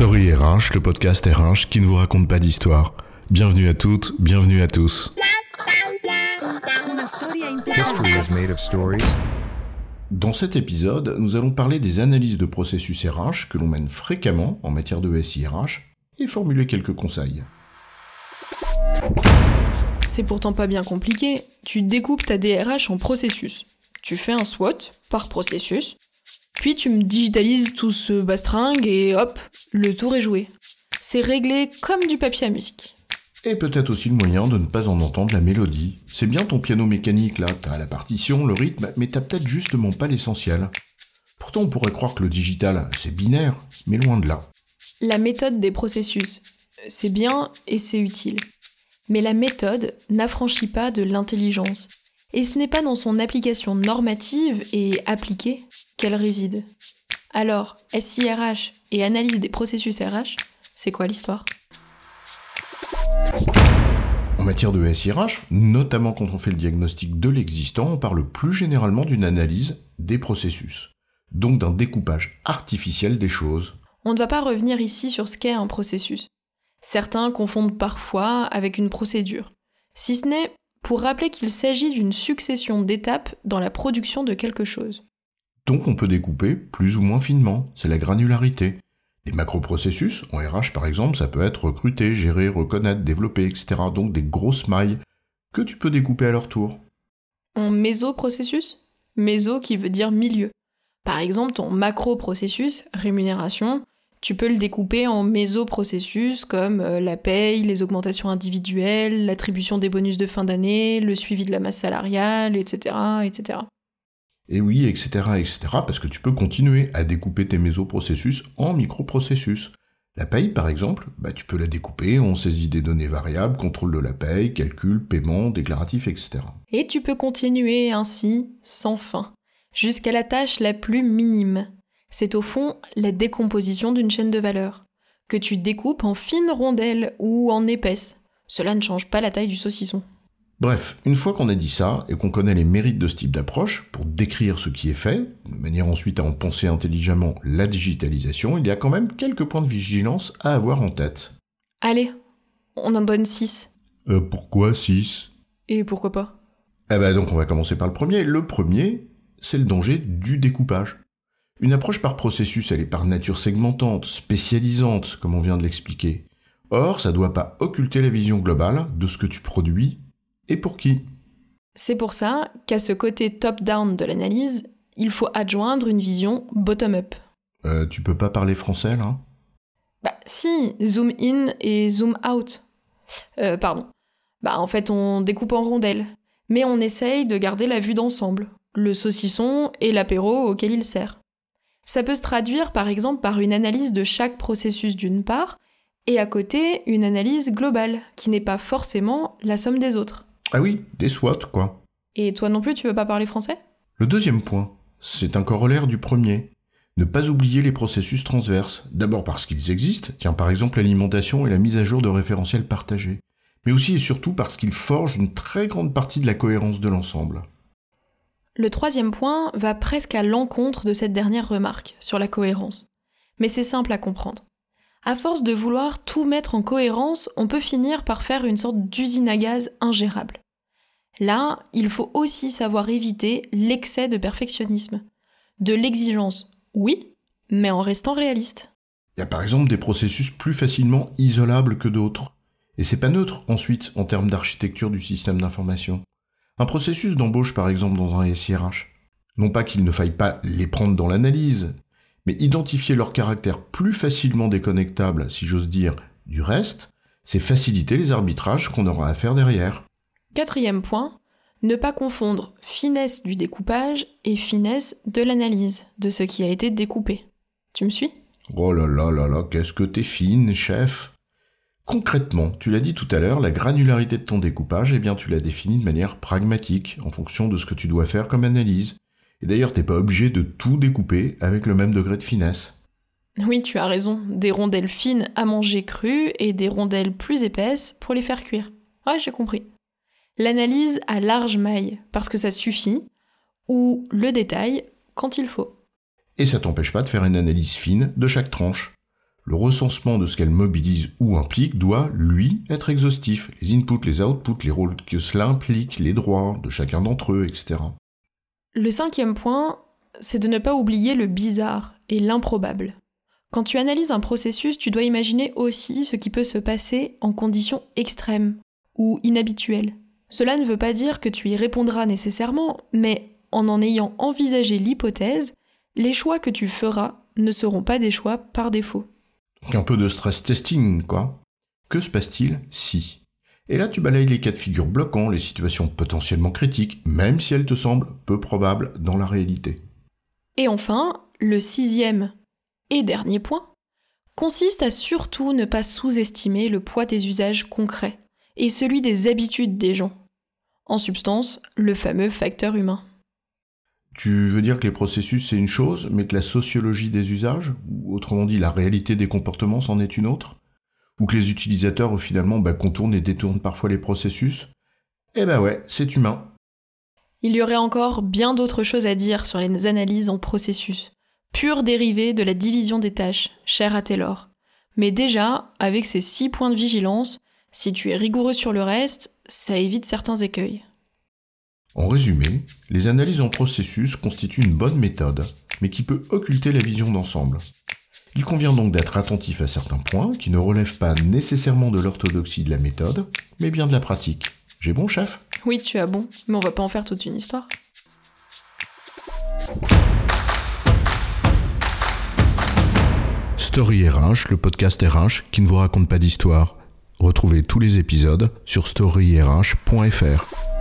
Story RH, le podcast RH qui ne vous raconte pas d'histoire. Bienvenue à toutes, bienvenue à tous. History is made of stories? Dans cet épisode, nous allons parler des analyses de processus RH que l'on mène fréquemment en matière de SIRH et formuler quelques conseils. C'est pourtant pas bien compliqué. Tu découpes ta DRH en processus. Tu fais un SWOT par processus. Puis tu me digitalises tout ce bastringue et hop, le tour est joué. C'est réglé comme du papier à musique. Et peut-être aussi le moyen de ne pas en entendre la mélodie. C'est bien ton piano mécanique là, t'as la partition, le rythme, mais t'as peut-être justement pas l'essentiel. Pourtant on pourrait croire que le digital, c'est binaire, mais loin de là. La méthode des processus, c'est bien et c'est utile. Mais la méthode n'affranchit pas de l'intelligence. Et ce n'est pas dans son application normative et appliquée qu'elle réside? Alors, SIRH et analyse des processus RH, c'est quoi l'histoire? En matière de SIRH, notamment quand on fait le diagnostic de l'existant, on parle plus généralement d'une analyse des processus, donc d'un découpage artificiel des choses. On ne va pas revenir ici sur ce qu'est un processus. Certains confondent parfois avec une procédure, si ce n'est pour rappeler qu'il s'agit d'une succession d'étapes dans la production de quelque chose. Donc on peut découper plus ou moins finement, c'est la granularité. Des macroprocessus, en RH par exemple, ça peut être recruter, gérer, reconnaître, développer, etc. Donc des grosses mailles que tu peux découper à leur tour. En mésoprocessus Méso qui veut dire milieu. Par exemple, ton macroprocessus, rémunération, tu peux le découper en mésoprocessus comme euh, la paye, les augmentations individuelles, l'attribution des bonus de fin d'année, le suivi de la masse salariale, etc., etc. Et oui, etc., etc., parce que tu peux continuer à découper tes mésoprocessus en microprocessus. La paye, par exemple, bah, tu peux la découper en saisie des données variables, contrôle de la paye, calcul, paiement, déclaratif, etc. Et tu peux continuer ainsi, sans fin, jusqu'à la tâche la plus minime, c'est au fond la décomposition d'une chaîne de valeur, que tu découpes en fines rondelles ou en épaisses. Cela ne change pas la taille du saucisson. Bref, une fois qu'on a dit ça et qu'on connaît les mérites de ce type d'approche, pour décrire ce qui est fait, de manière ensuite à en penser intelligemment la digitalisation, il y a quand même quelques points de vigilance à avoir en tête. Allez, on en donne 6. Euh, pourquoi 6 Et pourquoi pas? Eh ben donc on va commencer par le premier. Le premier, c'est le danger du découpage. Une approche par processus, elle est par nature segmentante, spécialisante, comme on vient de l'expliquer. Or, ça ne doit pas occulter la vision globale de ce que tu produis et pour qui? C'est pour ça qu'à ce côté top-down de l'analyse, il faut adjoindre une vision bottom-up. Euh, tu peux pas parler français là? Bah si, zoom in et zoom out. Euh, pardon. Bah en fait on découpe en rondelles, mais on essaye de garder la vue d'ensemble, le saucisson et l'apéro auquel il sert. Ça peut se traduire par exemple par une analyse de chaque processus d'une part, et à côté une analyse globale, qui n'est pas forcément la somme des autres. Ah oui, des SWOT quoi. Et toi non plus tu veux pas parler français? Le deuxième point, c'est un corollaire du premier. Ne pas oublier les processus transverses, d'abord parce qu'ils existent, tiens par exemple l'alimentation et la mise à jour de référentiels partagés, mais aussi et surtout parce qu'ils forgent une très grande partie de la cohérence de l'ensemble. Le troisième point va presque à l'encontre de cette dernière remarque sur la cohérence. Mais c'est simple à comprendre. À force de vouloir tout mettre en cohérence, on peut finir par faire une sorte d'usine à gaz ingérable. Là, il faut aussi savoir éviter l'excès de perfectionnisme. De l'exigence, oui, mais en restant réaliste. Il y a par exemple des processus plus facilement isolables que d'autres. Et c'est pas neutre ensuite en termes d'architecture du système d'information. Un processus d'embauche par exemple dans un SIRH. Non pas qu'il ne faille pas les prendre dans l'analyse, mais identifier leur caractère plus facilement déconnectable, si j'ose dire, du reste, c'est faciliter les arbitrages qu'on aura à faire derrière. Quatrième point, ne pas confondre finesse du découpage et finesse de l'analyse de ce qui a été découpé. Tu me suis? Oh là là là là, qu'est-ce que t'es fine, chef Concrètement, tu l'as dit tout à l'heure, la granularité de ton découpage, eh bien tu l'as définie de manière pragmatique, en fonction de ce que tu dois faire comme analyse. Et d'ailleurs, t'es pas obligé de tout découper avec le même degré de finesse. Oui, tu as raison. Des rondelles fines à manger crues et des rondelles plus épaisses pour les faire cuire. Ouais, j'ai compris. L'analyse à large maille, parce que ça suffit, ou le détail quand il faut. Et ça t'empêche pas de faire une analyse fine de chaque tranche. Le recensement de ce qu'elle mobilise ou implique doit, lui, être exhaustif. Les inputs, les outputs, les rôles que cela implique, les droits de chacun d'entre eux, etc. Le cinquième point, c'est de ne pas oublier le bizarre et l'improbable. Quand tu analyses un processus, tu dois imaginer aussi ce qui peut se passer en conditions extrêmes ou inhabituelles. Cela ne veut pas dire que tu y répondras nécessairement, mais en en ayant envisagé l'hypothèse, les choix que tu feras ne seront pas des choix par défaut. Un peu de stress testing, quoi. Que se passe-t-il si Et là, tu balayes les cas de figure bloquants, les situations potentiellement critiques, même si elles te semblent peu probables dans la réalité. Et enfin, le sixième et dernier point consiste à surtout ne pas sous-estimer le poids des usages concrets et celui des habitudes des gens. En substance, le fameux facteur humain. Tu veux dire que les processus c'est une chose, mais que la sociologie des usages, ou autrement dit la réalité des comportements, c'en est une autre? Ou que les utilisateurs finalement bah, contournent et détournent parfois les processus Eh ben ouais, c'est humain. Il y aurait encore bien d'autres choses à dire sur les analyses en processus, pure dérivée de la division des tâches, chère à Taylor. Mais déjà, avec ces six points de vigilance, si tu es rigoureux sur le reste, ça évite certains écueils. En résumé, les analyses en processus constituent une bonne méthode, mais qui peut occulter la vision d'ensemble. Il convient donc d'être attentif à certains points qui ne relèvent pas nécessairement de l'orthodoxie de la méthode, mais bien de la pratique. J'ai bon, chef? Oui, tu as bon, mais on va pas en faire toute une histoire. Story RH, le podcast RH qui ne vous raconte pas d'histoire. Retrouvez tous les épisodes sur storyrh.fr.